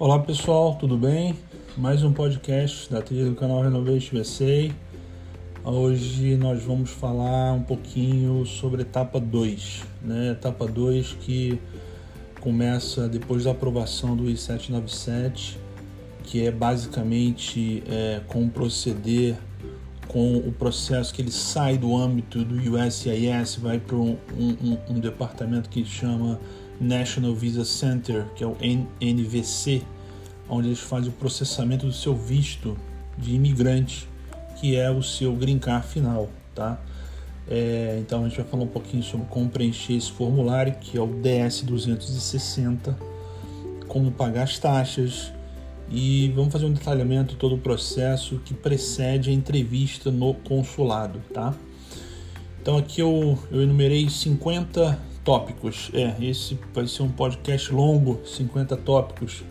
Olá pessoal, tudo bem? Mais um podcast da trilha do canal Renovation USA. Hoje nós vamos falar um pouquinho sobre etapa 2, né? Etapa 2 que começa depois da aprovação do I-797, que é basicamente é, como proceder com o processo que ele sai do âmbito do USCIS, vai para um, um, um, departamento que chama National Visa Center, que é o NVC, onde eles fazem o processamento do seu visto de imigrante, que é o seu green card final, tá? É, então a gente vai falar um pouquinho sobre como preencher esse formulário, que é o DS 260, como pagar as taxas, e vamos fazer um detalhamento de todo o processo que precede a entrevista no consulado, tá? Então aqui eu, eu enumerei 50 tópicos. É, esse vai ser um podcast longo, 50 tópicos.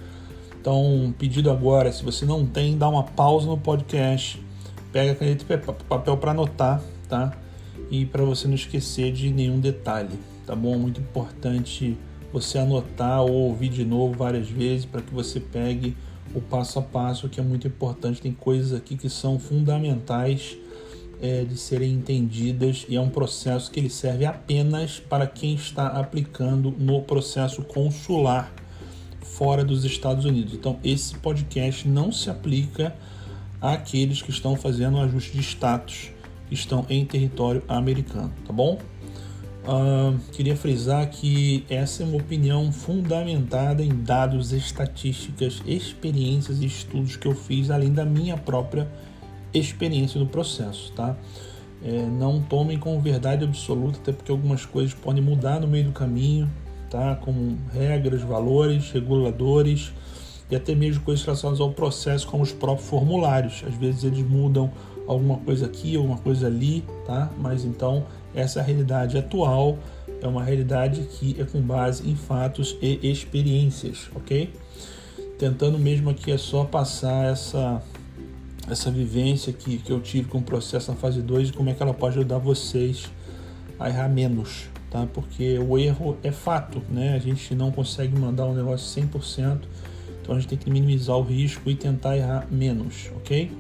Então, pedido agora, se você não tem, dá uma pausa no podcast, pega caneta e papel para anotar, tá? E para você não esquecer de nenhum detalhe, tá bom? Muito importante você anotar ou ouvir de novo várias vezes para que você pegue o passo a passo, que é muito importante. Tem coisas aqui que são fundamentais é, de serem entendidas e é um processo que ele serve apenas para quem está aplicando no processo consular fora dos Estados Unidos. Então, esse podcast não se aplica àqueles que estão fazendo ajuste de status que estão em território americano, tá bom? Uh, queria frisar que essa é uma opinião fundamentada em dados, estatísticas, experiências e estudos que eu fiz, além da minha própria experiência no processo, tá? É, não tomem como verdade absoluta, até porque algumas coisas podem mudar no meio do caminho, tá? Como regras, valores, reguladores e até mesmo coisas relacionadas ao processo, como os próprios formulários. Às vezes eles mudam alguma coisa aqui, alguma coisa ali, tá? Mas então essa realidade atual é uma realidade que é com base em fatos e experiências, ok? Tentando mesmo aqui é só passar essa essa vivência que, que eu tive com o processo na fase 2 e como é que ela pode ajudar vocês a errar menos, tá? Porque o erro é fato, né? A gente não consegue mandar um negócio 100%, então a gente tem que minimizar o risco e tentar errar menos, ok?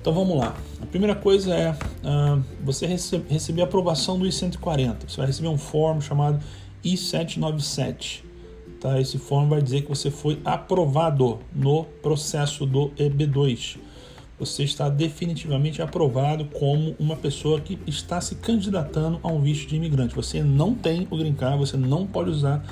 Então vamos lá. A primeira coisa é uh, você rece receber a aprovação do I-140. Você vai receber um form chamado I-797. Tá? Esse form vai dizer que você foi aprovado no processo do EB2. Você está definitivamente aprovado como uma pessoa que está se candidatando a um visto de imigrante. Você não tem o green card, você não pode usar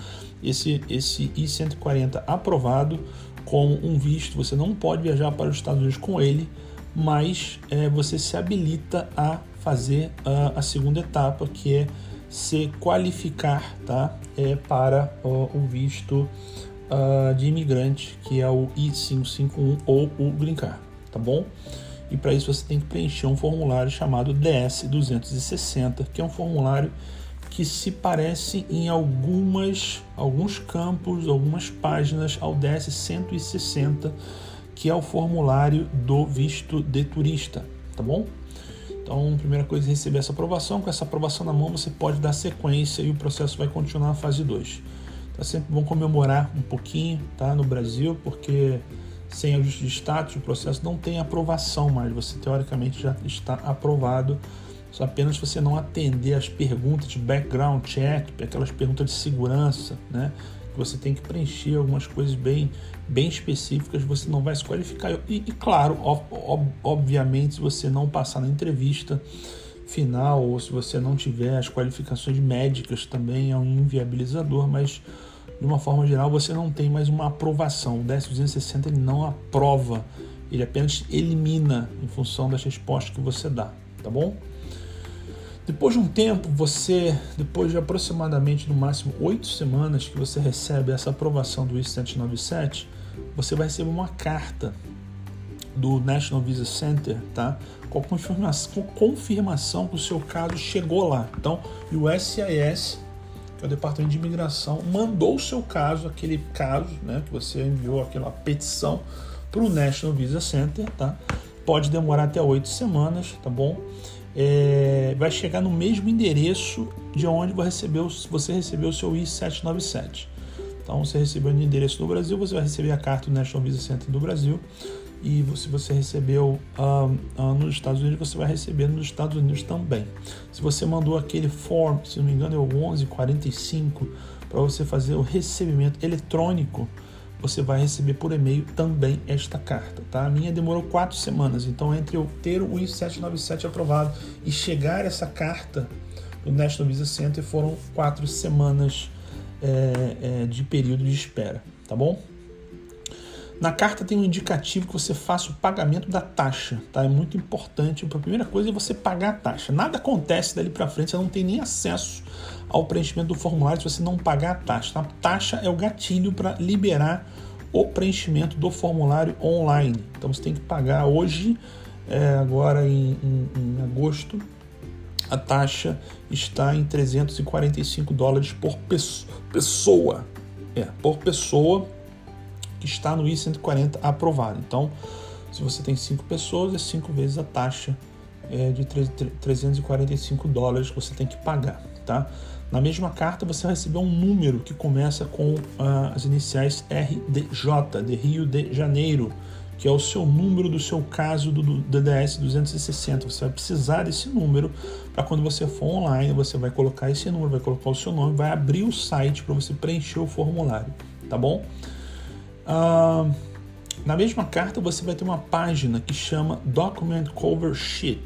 esse, esse I-140 aprovado como um visto. Você não pode viajar para os Estados Unidos com ele mas é, você se habilita a fazer a, a, segunda etapa, que é se qualificar tá? é, para o, visto uh, de imigrante, que é o I-551 ou o Green Card, tá bom? E para isso você tem que preencher um formulário chamado DS-260, que é um formulário que se parece em algumas, alguns campos, algumas páginas ao DS-160, que é o formulário do visto de turista, tá bom? Então, primeira coisa é receber essa aprovação. Com essa aprovação na mão, você pode dar sequência e o processo vai continuar na fase 2. Tá sempre bom comemorar um pouquinho, tá? No Brasil, porque sem ajuste de status, o processo não tem aprovação mais. Você teoricamente já está aprovado. Só apenas você não atender as perguntas de background check, aquelas perguntas de segurança, né? você tem que preencher algumas coisas bem, bem específicas, você não vai se qualificar. E, e claro, ob, obviamente, se você não passar na entrevista final ou se você não tiver as qualificações médicas também é um inviabilizador, mas de uma forma geral você não tem mais uma aprovação. O 10260 ele não aprova, ele apenas elimina em função das respostas que você dá, tá bom? Depois de um tempo, você, depois de aproximadamente no máximo oito semanas que você recebe essa aprovação do I-797, você vai receber uma carta do National Visa Center, tá? Com confirmação, com confirmação que o seu caso chegou lá. Então, o SIS, que é o Departamento de Imigração, mandou o seu caso, aquele caso, né, que você enviou aquela petição para o National Visa Center, tá? Pode demorar até oito semanas, tá bom? é, vai chegar no mesmo endereço de onde você recebeu, o seu I-797. Então, você recebeu no endereço do Brasil, você vai receber a carta do National Visa Center do Brasil. E se você recebeu uh, uh, nos Estados Unidos, você vai receber nos Estados Unidos também. Se você mandou aquele form, se não me engano é o 1145, para você fazer o recebimento eletrônico, você vai receber por e-mail também esta carta, tá? A minha demorou quatro semanas, então entre eu ter o I-797 aprovado e chegar essa carta do National Visa Center foram quatro semanas é, é, de período de espera, tá bom? Na carta tem um indicativo que você faça o pagamento da taxa, tá? É muito importante. A primeira coisa é você pagar a taxa. Nada acontece dali para frente, você não tem nem acesso ao preenchimento do formulário se você não pagar a taxa. Tá? A taxa é o gatilho para liberar o preenchimento do formulário online. Então você tem que pagar hoje, é, agora em, em, em agosto, a taxa está em 345 dólares por pessoa. É, por pessoa que está no I-140 aprovado. Então, se você tem cinco pessoas, é cinco vezes a taxa é, de 345 dólares que você tem que pagar, tá? Na mesma carta você vai receber um número que começa com uh, as iniciais RDJ, de Rio de Janeiro, que é o seu número do seu caso do DDS 260. Você vai precisar desse número para quando você for online, você vai colocar esse número, vai colocar o seu nome, vai abrir o site para você preencher o formulário, tá bom? Na mesma carta você vai ter uma página que chama Document Cover Sheet.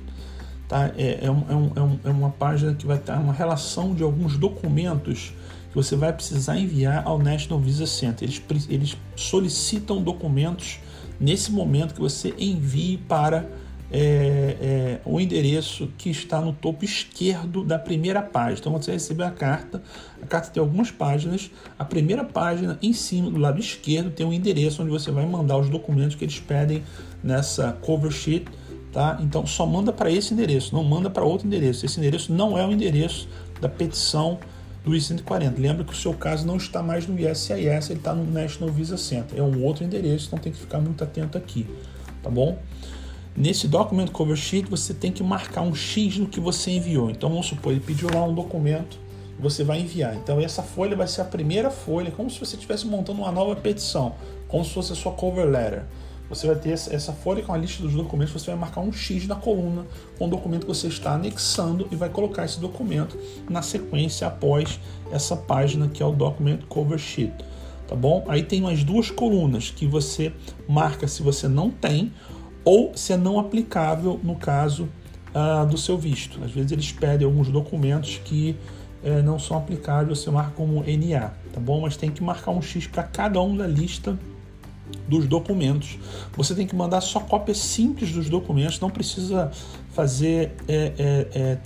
Tá? É, é, um, é, um, é, é uma página que vai ter uma relação de alguns documentos que você vai precisar enviar ao National Visa Center. Eles, eles solicitam documentos nesse momento que você envie para é, é, o endereço que está no topo esquerdo da primeira página. Então, você recebe a carta, a carta tem algumas páginas. A primeira página, em cima, do lado esquerdo, tem um endereço onde você vai mandar os documentos que eles pedem nessa cover sheet. Tá? Então, só manda para esse endereço, não manda para outro endereço. Esse endereço não é o endereço da petição do I-140. Lembra que o seu caso não está mais no ISIS, ele está no National Visa Center. É um outro endereço, então tem que ficar muito atento aqui, tá bom? Nesse Document Cover Sheet você tem que marcar um X no que você enviou. Então vamos supor, ele pediu lá um documento, você vai enviar. Então essa folha vai ser a primeira folha, como se você estivesse montando uma nova petição, como se fosse a sua cover letter. Você vai ter essa folha com a lista dos documentos, você vai marcar um X na coluna com o documento que você está anexando e vai colocar esse documento na sequência após essa página que é o Document Cover Sheet. Tá bom? Aí tem umas duas colunas que você marca se você não tem ou se é não aplicável no caso uh, do seu visto. Às vezes eles pedem alguns documentos que uh, não são aplicáveis, você marca como NA, tá bom? Mas tem que marcar um X para cada um da lista dos documentos. Você tem que mandar só cópias simples dos documentos, não precisa fazer, é, é, é,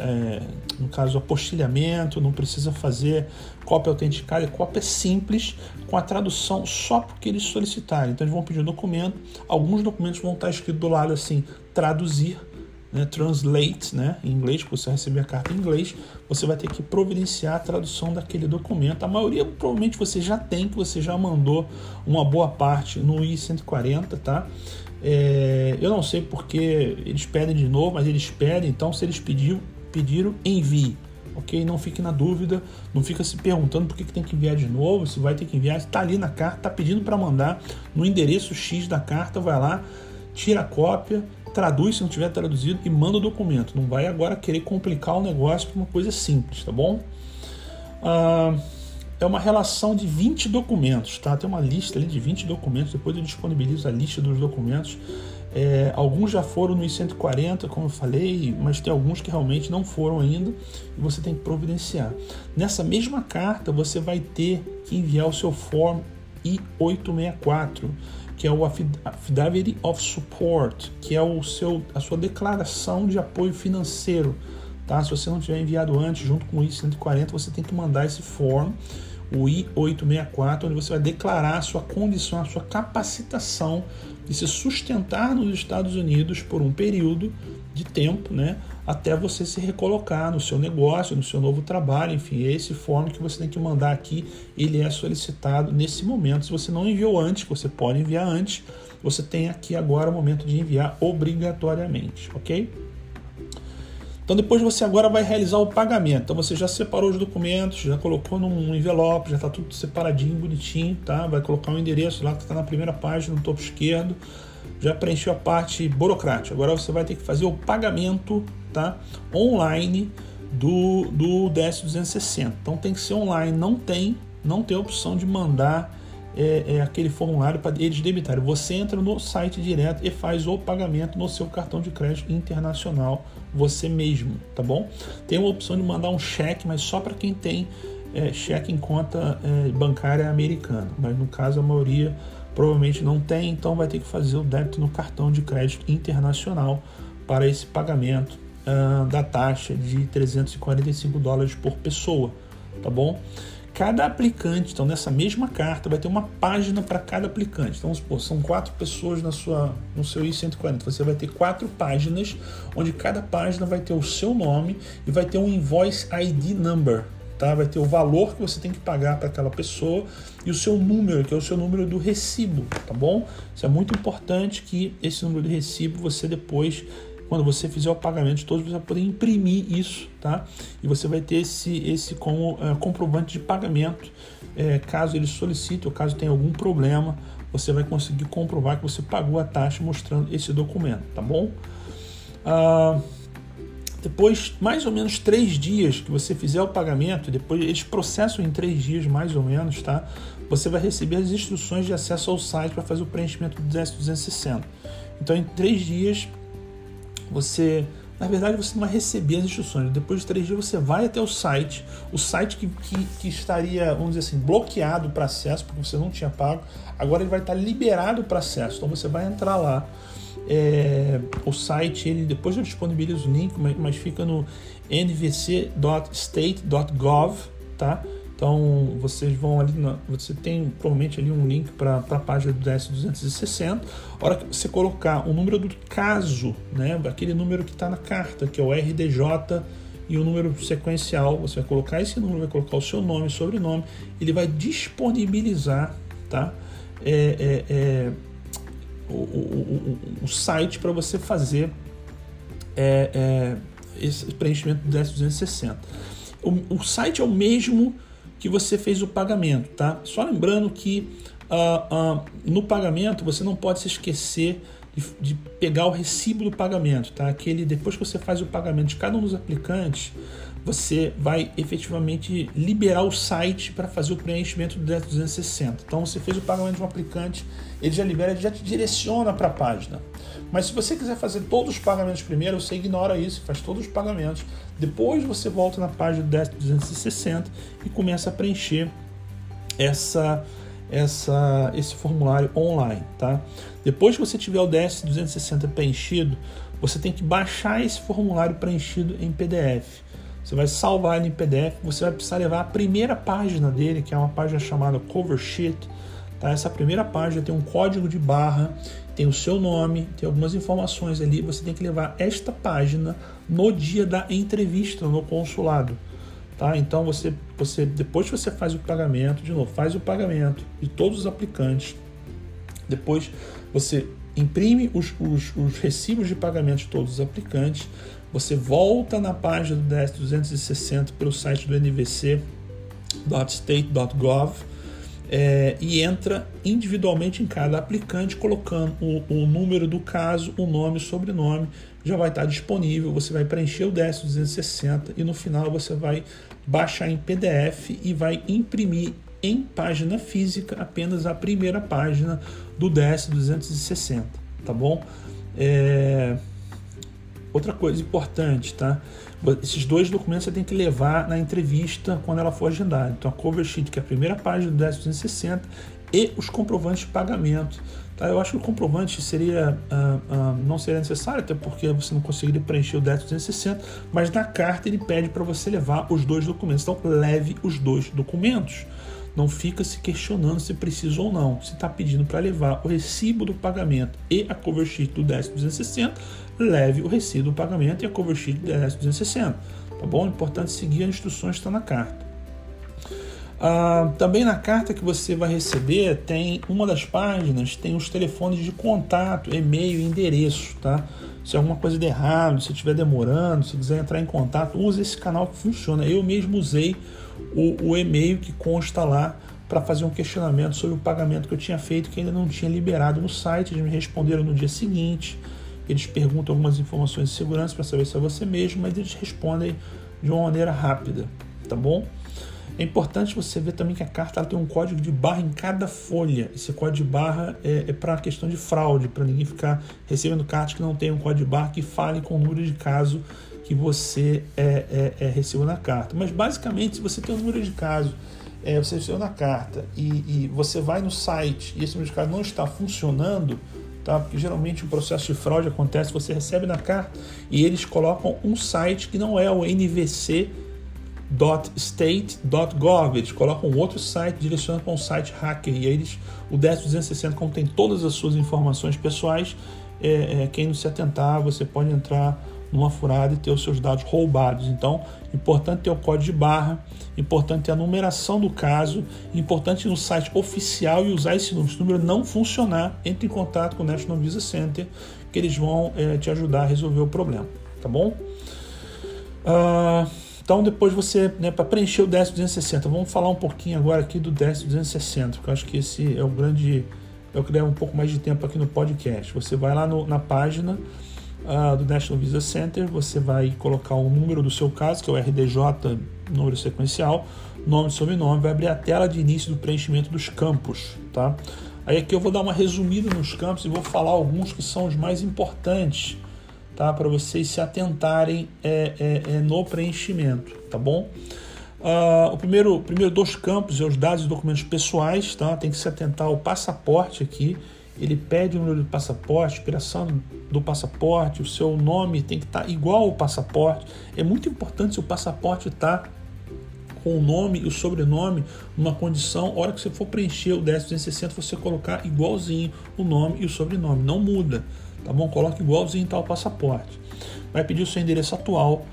é, no caso, apostilhamento, não precisa fazer cópia autenticada, cópia simples com a tradução só porque eles solicitaram. Então eles vão pedir um documento, alguns documentos vão estar escrito do lado assim, traduzir, né, translate, né, em inglês, porque você receber a carta em inglês, você vai ter que providenciar a tradução daquele documento. A maioria provavelmente você já tem, que você já mandou uma boa parte no I-140, tá? É, eu não sei porque eles pedem de novo, mas eles pedem, então se eles pediram, pediram envie. Ok? Não fique na dúvida, não fica se perguntando por que, que tem que enviar de novo, se vai ter que enviar, está ali na carta, está pedindo para mandar no endereço X da carta, vai lá, tira a cópia, traduz se não tiver traduzido e manda o documento. Não vai agora querer complicar o negócio para uma coisa simples, tá bom? Ah, é uma relação de 20 documentos, tá? Tem uma lista ali de 20 documentos, depois eu disponibilizo a lista dos documentos. É, alguns já foram no I-140, como eu falei, mas tem alguns que realmente não foram ainda e você tem que providenciar. Nessa mesma carta, você vai ter que enviar o seu Form I-864 que é o Affidavit of Support, que é o seu, a sua declaração de apoio financeiro. Tá? Se você não tiver enviado antes, junto com o I-140, você tem que mandar esse form, o I-864, onde você vai declarar a sua condição, a sua capacitação de se sustentar nos Estados Unidos por um período de tempo, né, até você se recolocar no seu negócio, no seu novo trabalho, enfim, esse form que você tem que mandar aqui, ele é solicitado nesse momento. Se você não enviou antes, você pode enviar antes, você tem aqui agora o momento de enviar obrigatoriamente, ok? Então depois você agora vai realizar o pagamento. Então você já separou os documentos, já colocou num envelope, já está tudo separadinho, bonitinho, tá? Vai colocar o um endereço lá que está na primeira página, no topo esquerdo. Já preencheu a parte burocrática. Agora você vai ter que fazer o pagamento, tá? Online do, do DS260. Então tem que ser online. Não tem, não tem opção de mandar é, é, aquele formulário para eles debitarem. Você entra no site direto e faz o pagamento no seu cartão de crédito internacional, você mesmo, tá bom? Tem uma opção de mandar um cheque, mas só para quem tem é, cheque em conta é, bancária americana. Mas no caso, a maioria provavelmente não tem, então vai ter que fazer o débito no cartão de crédito internacional para esse pagamento uh, da taxa de 345 dólares por pessoa, tá bom? Cada aplicante, então nessa mesma carta vai ter uma página para cada aplicante. Então, supor, são quatro pessoas na sua, no seu I-140. Você vai ter quatro páginas, onde cada página vai ter o seu nome e vai ter um invoice ID number. Tá? Vai ter o valor que você tem que pagar para aquela pessoa e o seu número, que é o seu número do recibo, tá bom? Isso é muito importante que esse número de recibo você depois quando você fizer o pagamento de todos, você vai poder imprimir isso, tá? E você vai ter esse, esse como é, comprovante de pagamento, é, caso ele solicite ou caso tenha algum problema, você vai conseguir comprovar que você pagou a taxa mostrando esse documento, tá bom? Ah, depois, mais ou menos três dias que você fizer o pagamento, depois eles processam em três dias mais ou menos, tá? Você vai receber as instruções de acesso ao site para fazer o preenchimento do DS260. Então, em três dias você na verdade você não vai receber as instruções. Depois de três dias você vai até o site, o site que, que, que estaria, vamos dizer assim, bloqueado para acesso, porque você não tinha pago, agora ele vai estar liberado para acesso. Então você vai entrar lá. É, o site, ele depois eu disponibilizo o link, mas, mas fica no nvc.state.gov, tá? Então vocês vão ali, na, você tem provavelmente ali um link para a página do DS260. A hora que você colocar o número do caso, né, aquele número que está na carta, que é o RDJ e o número sequencial, você vai colocar esse número, vai colocar o seu nome, sobrenome, ele vai disponibilizar, tá? É, é, é, o, o, o, o, site para você fazer é, é, esse preenchimento do DS260. O, o site é o mesmo que você fez o pagamento, tá? Só lembrando que uh, uh, no pagamento você não pode se esquecer de, de, pegar o recibo do pagamento, tá? Aquele depois que você faz o pagamento de cada um dos aplicantes, você vai efetivamente liberar o site para fazer o preenchimento do 260. Então você fez o pagamento de um aplicante, ele já libera, ele já te direciona para a página. Mas se você quiser fazer todos os pagamentos primeiro, você ignora isso, faz todos os pagamentos. Depois você volta na página do 260 e começa a preencher essa, essa, esse formulário online, tá? Depois que você tiver o DS 260 preenchido, você tem que baixar esse formulário preenchido em PDF. Você vai salvar ele em PDF, você vai precisar levar a primeira página dele, que é uma página chamada Cover Sheet. Tá? Essa primeira página tem um código de barra tem o seu nome, tem algumas informações ali. Você tem que levar esta página no dia da entrevista no consulado. Tá? Então você, você depois que você faz o pagamento, de novo, faz o pagamento de todos os aplicantes. Depois você imprime os, os, os recibos de pagamento de todos os aplicantes. Você volta na página do DS 260 pelo site do nvc.state.gov é, e entra individualmente em cada aplicante, colocando o, o, número do caso, o nome, o sobrenome, já vai estar disponível. Você vai preencher o DS 260 e no final você vai baixar em PDF e vai imprimir em página física apenas a primeira página do DS 260, tá bom? É... Outra coisa importante, tá? Esses dois documentos você tem que levar na entrevista quando ela for agendada. Então, a cover sheet, que é a primeira página do 1060, e os comprovantes de pagamento. Tá? Eu acho que o comprovante seria uh, uh, não seria necessário, até porque você não conseguiria preencher o 1060, mas na carta ele pede para você levar os dois documentos. Então, leve os dois documentos. Não fica se questionando se precisa ou não. Se está pedindo para levar o recibo do pagamento e a cover sheet do 10.260, leve o recibo do pagamento e a cover sheet do 10.260. Tá bom? É importante seguir as instruções que estão na carta. Ah, também na carta que você vai receber tem uma das páginas tem os telefones de contato, e-mail endereço, tá? Se alguma coisa der errado, se estiver demorando, se quiser entrar em contato, use esse canal que funciona. Eu mesmo usei o, o e-mail que consta lá para fazer um questionamento sobre o pagamento que eu tinha feito que ainda não tinha liberado no site. Eles me responderam no dia seguinte. Eles perguntam algumas informações de segurança para saber se é você mesmo, mas eles respondem de uma maneira rápida, tá bom? É importante você ver também que a carta tem um código de barra em cada folha. Esse código de barra é, é para questão de fraude, para ninguém ficar recebendo cartas que não tem um código de barra que fale com o número de caso que você é, é, é recebeu na carta. Mas basicamente, se você tem um número de caso, é, você recebeu na carta e, e, você vai no site e esse número de caso não está funcionando, tá? Porque geralmente o processo de fraude acontece, você recebe na carta e eles colocam um site que não é o NVC .state.gov, eles colocam outro site direcionado para um site hacker e aí eles, o 10260 contém todas as suas informações pessoais, é, é, quem não se atentar você pode entrar numa furada e ter os seus dados roubados. Então, importante ter o código de barra, importante ter a numeração do caso, importante ir no site oficial e usar esse número. Se o número não funcionar, entre em contato com o National Visa Center, que eles vão é, te ajudar a resolver o problema, tá bom? Uh, então depois você, né, para preencher o 10260, vamos falar um pouquinho agora aqui do 10260, porque eu acho que esse é o grande, é o que leva um pouco mais de tempo aqui no podcast. Você vai lá no, na página uh, do National Visa Center, você vai colocar o número do seu caso, que é o RDJ, número sequencial, nome e sobrenome, vai abrir a tela de início do preenchimento dos campos, tá? Aí aqui eu vou dar uma resumida nos campos e vou falar alguns que são os mais importantes tá? Para vocês se atentarem é, é, é, no preenchimento, tá bom? Uh, o primeiro, primeiro dois campos é os dados e documentos pessoais, tá? Tem que se atentar ao passaporte aqui. Ele pede o número do passaporte, expiração do passaporte, o seu nome tem que estar tá igual ao passaporte. É muito importante se o passaporte está com o nome e o sobrenome numa condição, a hora que você for preencher o 10260, você colocar igualzinho o nome e o sobrenome, não muda tá bom? Coloque igualzinho tal passaporte. Vai pedir o seu endereço atual,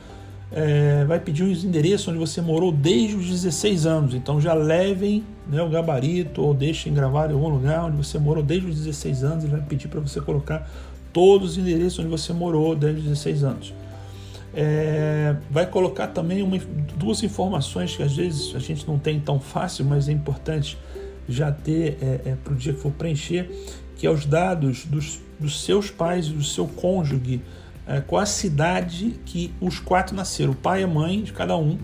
é, vai pedir os endereços onde você morou desde os 16 anos. Então já levem né, o gabarito ou deixem gravar em algum lugar onde você morou desde os 16 anos. Ele vai pedir para você colocar todos os endereços onde você morou desde os 16 anos. É, vai colocar também uma, duas informações que às vezes a gente não tem tão fácil, mas é importante já ter é, é para o dia que for preencher, que é os dados dos dos seus pais e do seu cônjuge, é, qual a cidade que os quatro nasceram, o pai e a mãe de cada um,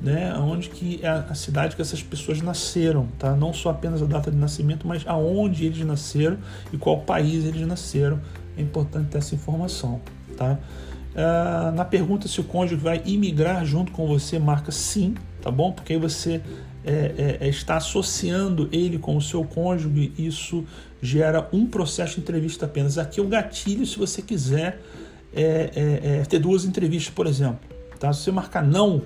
né, onde que é a cidade que essas pessoas nasceram, tá? Não só apenas a data de nascimento, mas aonde eles nasceram e qual país eles nasceram. É importante ter essa informação, tá? Uh, na pergunta se o cônjuge vai imigrar junto com você, marca sim, tá bom? Porque aí você é, é, é está associando ele com o seu cônjuge, isso gera um processo de entrevista apenas. Aqui é o gatilho se você quiser é, é, é ter duas entrevistas, por exemplo. Tá? Se você marcar não,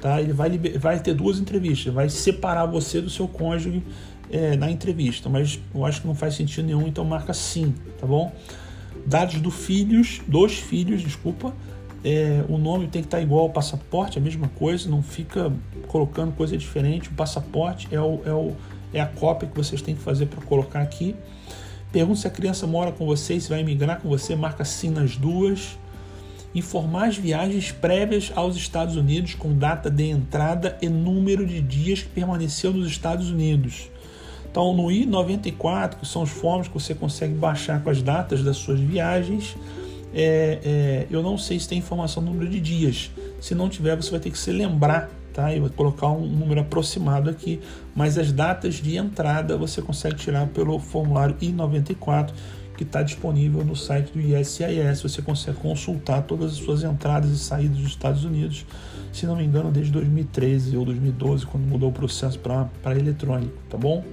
tá? ele vai, vai ter duas entrevistas, vai separar você do seu cônjuge é, na entrevista, mas eu acho que não faz sentido nenhum, então marca sim, tá bom? Dados do filhos, dos filhos, desculpa, é, o nome tem que estar igual ao passaporte, a mesma coisa, não fica colocando coisa diferente. O passaporte é o, é o é a cópia que vocês têm que fazer para colocar aqui. Pergunta se a criança mora com você, se vai migrar com você, marca sim nas duas. Informar as viagens prévias aos Estados Unidos com data de entrada e número de dias que permaneceu nos Estados Unidos. Então, no I-94, que são os formas que você consegue baixar com as datas das suas viagens, é, é, eu não sei se tem informação no número de dias. Se não tiver, você vai ter que se lembrar tá? E vou colocar um número aproximado aqui, mas as datas de entrada você consegue tirar pelo formulário I-94 que está disponível no site do ISIS. Você consegue consultar todas as suas entradas e saídas dos Estados Unidos, se não me engano, desde 2013 ou 2012, quando mudou o processo para eletrônico, tá bom?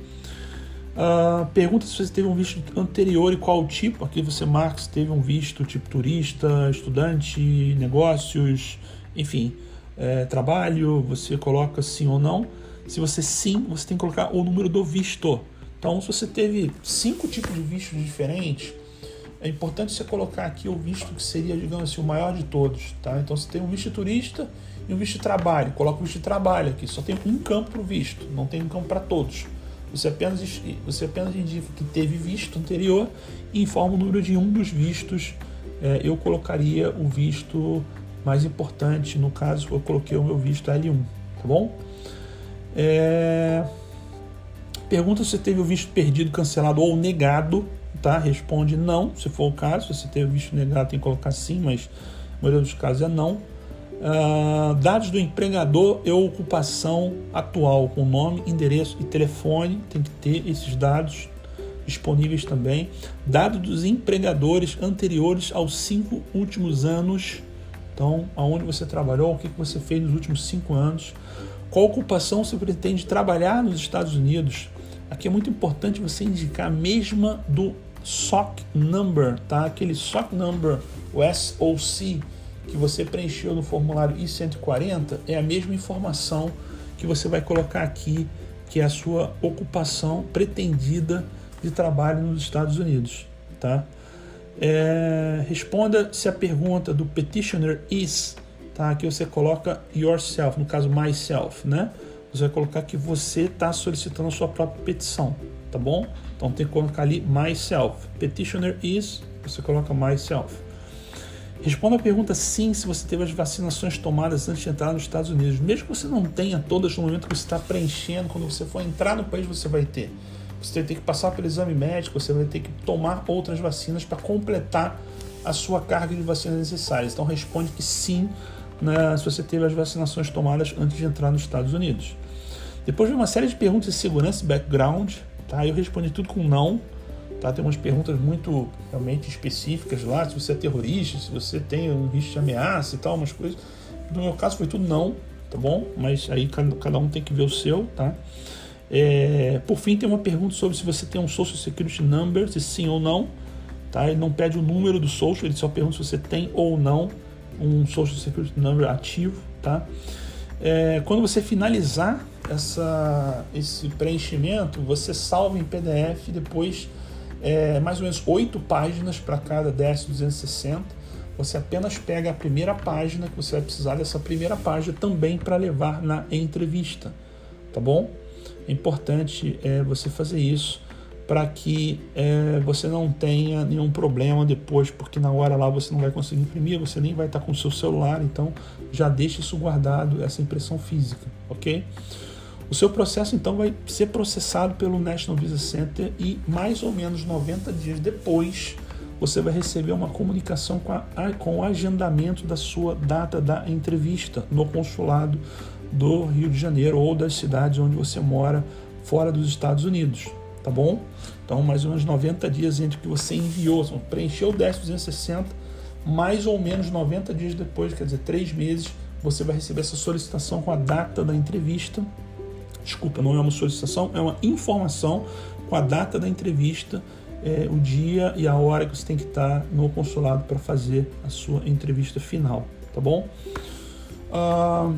Uh, pergunta se você teve um visto anterior e qual tipo. Aqui você marca se teve um visto tipo turista, estudante, negócios, enfim é, trabalho, você coloca sim ou não. Se você sim, você tem que colocar o número do visto. Então, se você teve cinco tipos de vistos diferentes, é importante você colocar aqui o visto que seria, digamos assim, o maior de todos. Tá? Então, você tem um visto turista E o visto de trabalho, coloca o visto de trabalho aqui, só tem um campo para o visto, não tem um campo para todos. Você apenas, você apenas indica que teve visto anterior e informa o número de um dos vistos. É, eu colocaria o visto mais importante, no caso eu coloquei o meu visto L1, tá bom? É... Pergunta se teve o visto perdido, cancelado ou negado, tá? Responde não, se for o caso. Se teve o visto negado, tem que colocar sim, mas a maioria dos casos é não. Uh, dados do empregador e ocupação atual, com nome, endereço e telefone, tem que ter esses dados disponíveis também. Dados dos empregadores anteriores aos cinco últimos anos então, aonde você trabalhou, o que você fez nos últimos cinco anos, qual ocupação você pretende trabalhar nos Estados Unidos. Aqui é muito importante você indicar a mesma do SOC number, tá? Aquele SOC number, o SOC, que você preencheu no formulário I-140, é a mesma informação que você vai colocar aqui, que é a sua ocupação pretendida de trabalho nos Estados Unidos, tá? É, responda se a pergunta do petitioner is, tá? Aqui você coloca yourself, no caso myself, né? Você vai colocar que você está solicitando a sua própria petição, tá bom? Então tem que colocar ali myself. Petitioner is, você coloca myself. Responda a pergunta sim se você teve as vacinações tomadas antes de entrar nos Estados Unidos. Mesmo que você não tenha todas no momento que você está preenchendo, quando você for entrar no país, você vai ter. Você vai ter que passar pelo exame médico, você vai ter que tomar outras vacinas para completar a sua carga de vacinas necessárias. Então responde que sim né, se você teve as vacinações tomadas antes de entrar nos Estados Unidos. Depois de uma série de perguntas de segurança e background, tá? Eu respondi tudo com não. Tá? Tem umas perguntas muito realmente específicas lá, se você é terrorista, se você tem um risco de ameaça e tal, umas coisas. No meu caso foi tudo não, tá bom? Mas aí cada um tem que ver o seu, tá? É, por fim, tem uma pergunta sobre se você tem um Social Security Number, se sim ou não. Tá? Ele não pede o número do Social, ele só pergunta se você tem ou não um Social Security Number ativo. Tá? É, quando você finalizar essa, esse preenchimento, você salva em PDF depois é, mais ou menos oito páginas para cada DS260. Você apenas pega a primeira página que você vai precisar dessa primeira página também para levar na entrevista, tá bom? É importante é, você fazer isso para que é, você não tenha nenhum problema depois, porque na hora lá você não vai conseguir imprimir, você nem vai estar com o seu celular, então já deixe isso guardado, essa impressão física, ok? O seu processo então vai ser processado pelo National Visa Center e mais ou menos 90 dias depois você vai receber uma comunicação com, a, com o agendamento da sua data da entrevista no consulado do Rio de Janeiro ou das cidades onde você mora fora dos Estados Unidos, tá bom? Então, mais ou menos 90 dias entre que você enviou, preencheu o 10.260, mais ou menos 90 dias depois, quer dizer, três meses, você vai receber essa solicitação com a data da entrevista. Desculpa, não é uma solicitação, é uma informação com a data da entrevista, é, o dia e a hora que você tem que estar no consulado para fazer a sua entrevista final, tá bom? Ah,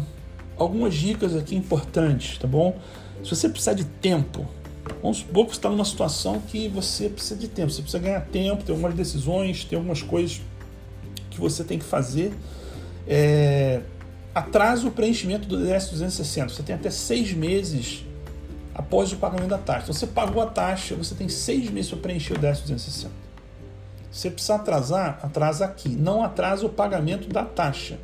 algumas dicas aqui importantes, tá bom? Se você precisar de tempo, vamos supor que você está numa situação que você precisa de tempo, você precisa ganhar tempo, tem algumas decisões, tem algumas coisas que você tem que fazer. É, atrasa o preenchimento do DS260. Você tem até seis meses após o pagamento da taxa. Então, você pagou a taxa, você tem seis meses para preencher o DS260. Se você precisar atrasar, atrasa aqui. Não atrasa o pagamento da taxa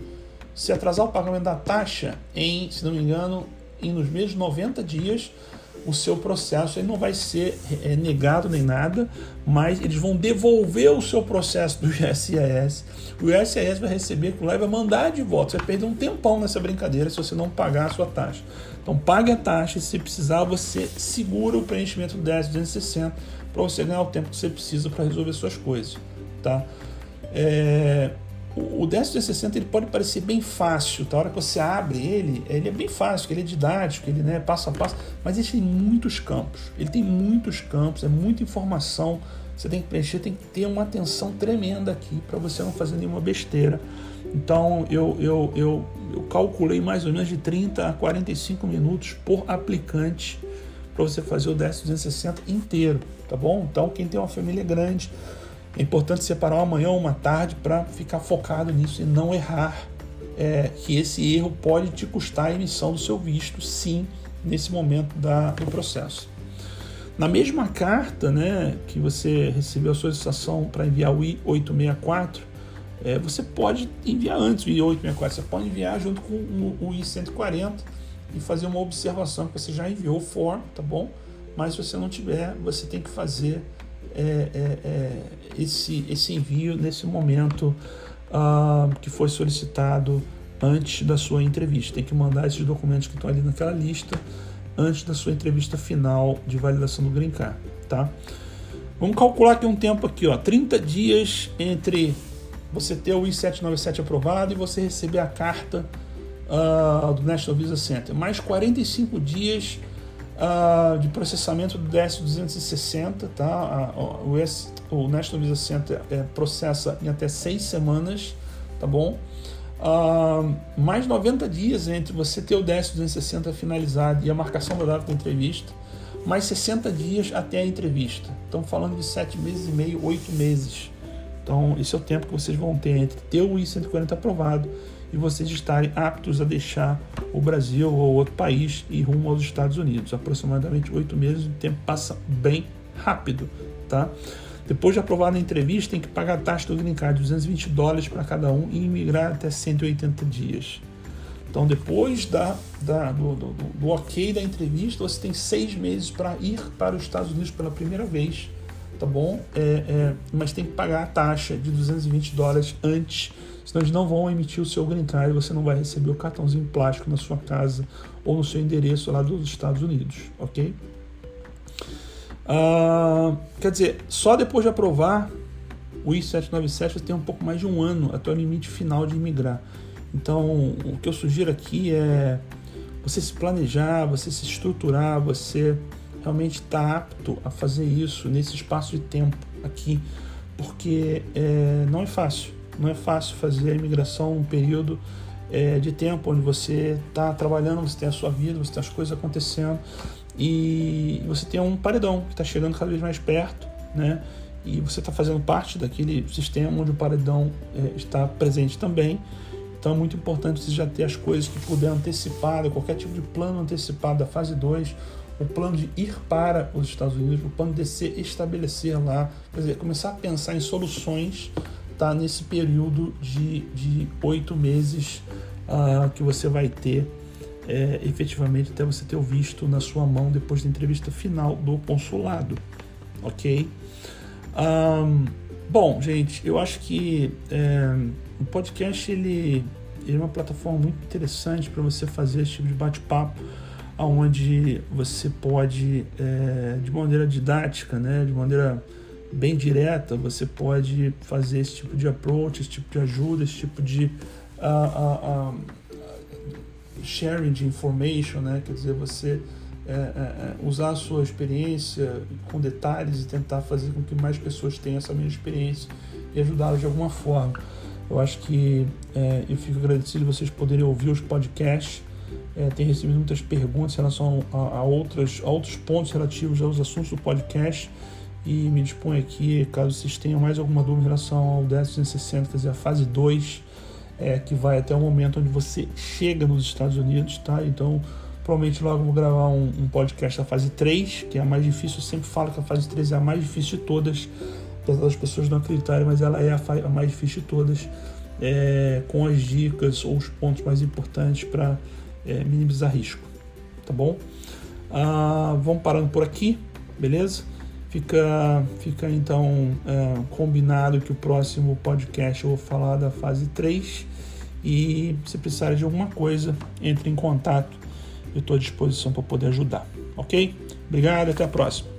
se atrasar o pagamento da taxa em, se não me engano, em nos mesmos 90 dias, o seu processo ele não vai ser é, negado nem nada, mas eles vão devolver o seu processo do ISIS. O ISIS vai receber lá e vai mandar de volta. Você vai perder um tempão nessa brincadeira se você não pagar a sua taxa. Então pague a taxa e se precisar você segura o preenchimento do 1060 para você ganhar o tempo que você precisa para resolver suas coisas, tá? É, o, o 1060 ele pode parecer bem fácil, tá? A hora que você abre ele, ele é bem fácil, ele é didático, ele é né, passo a passo, mas ele tem muitos campos. Ele tem muitos campos, é muita informação. Você tem que preencher, tem que ter uma atenção tremenda aqui para você não fazer nenhuma besteira. Então eu, eu, eu, eu calculei mais ou menos de 30 a 45 minutos por aplicante para você fazer o 1060 inteiro, tá bom? Então quem tem uma família grande, é importante separar uma manhã ou uma tarde para ficar focado nisso e não errar, é, que esse erro pode te custar a emissão do seu visto, sim, nesse momento da, do processo. Na mesma carta né, que você recebeu a solicitação para enviar o I-864, é, você pode enviar antes o I-864, você pode enviar junto com o, o I-140 e fazer uma observação que você já enviou o form, tá bom? Mas se você não tiver, você tem que fazer é, é, é esse, esse envio nesse momento uh, que foi solicitado antes da sua entrevista. Tem que mandar esses documentos que estão ali naquela lista antes da sua entrevista final de validação do Green Card, tá? Vamos calcular aqui um tempo aqui, ó, 30 dias entre você ter o I-797 aprovado e você receber a carta uh, do National Visa Center, mais 45 dias uh, de processamento do DS-260, tá? Uh, o, o National Visa Center é, processa em até 6 semanas, tá bom? Uh, mais 90 dias entre você ter o DS 260 finalizado e a marcação da data da entrevista, mais 60 dias até a entrevista. Estamos falando de 7 meses e meio, 8 meses. Então, esse é o tempo que vocês vão ter entre ter o I-140 aprovado e vocês estarem aptos a deixar o Brasil ou outro país e rumo aos Estados Unidos. Aproximadamente 8 meses, o tempo passa bem rápido, tá? Depois de aprovado na entrevista, tem que pagar a taxa do green card, 220 dólares para cada um e imigrar até 180 dias. Então, depois da, da do, do, do, ok da entrevista, você tem seis meses para ir para os Estados Unidos pela primeira vez, tá bom? É, é, mas tem que pagar a taxa de 220 dólares antes, senão eles não vão emitir o seu green card você não vai receber o cartãozinho plástico na sua casa ou no seu endereço lá dos Estados Unidos, ok? Uh, quer dizer, só depois de aprovar o I-797 você tem um pouco mais de um ano até o limite final de imigrar. Então, o que eu sugiro aqui é você se planejar, você se estruturar, você realmente estar tá apto a fazer isso nesse espaço de tempo aqui, porque é, não é fácil. Não é fácil fazer a imigração um período é, de tempo onde você está trabalhando, você tem a sua vida, você tem as coisas acontecendo e você tem um paredão que está chegando cada vez mais perto, né? E você está fazendo parte daquele sistema onde o paredão é, está presente também. Então é muito importante você já ter as coisas que puder antecipar, qualquer tipo de plano antecipado da fase 2, o plano de ir para os Estados Unidos, o plano de se estabelecer lá, quer dizer, começar a pensar em soluções tá, nesse período de oito meses uh, que você vai ter é, efetivamente até você ter o visto na sua mão depois da entrevista final do consulado, ok? Um, bom, gente, eu acho que é, o podcast ele, ele, é uma plataforma muito interessante para você fazer esse tipo de bate-papo, aonde você pode, é, de maneira didática, né, de maneira bem direta, você pode fazer esse tipo de approach, esse tipo de ajuda, esse tipo de uh, uh, uh, sharing de information, né? quer dizer, você é, é, é, usar a sua experiência com detalhes e tentar fazer com que mais pessoas tenham essa mesma experiência e ajudá-las de alguma forma. Eu acho que eu fico agradecido de vocês poderem ouvir os podcasts. É, tem recebido muitas perguntas em relação a, a, outras, a outros pontos relativos aos assuntos do podcast e me disponho aqui, caso vocês tenham mais alguma dúvida em relação ao 1060, quer dizer, a fase 2 é, que vai até o momento onde você chega nos Estados Unidos, tá? Então, provavelmente logo vou gravar um, um, podcast da fase 3, que é a mais difícil. Eu sempre falo que a fase 3 é a mais difícil de todas, apesar das pessoas não acreditarem, mas ela é a, a mais difícil de todas, é, com as dicas ou os pontos mais importantes para é, minimizar risco, tá bom? Ah, vamos parando por aqui, beleza? Fica, fica então é, combinado que o próximo podcast eu vou falar da fase 3 e se precisar de alguma coisa, entre em contato. Eu estou à disposição para poder ajudar. Ok? Obrigado, até a próxima.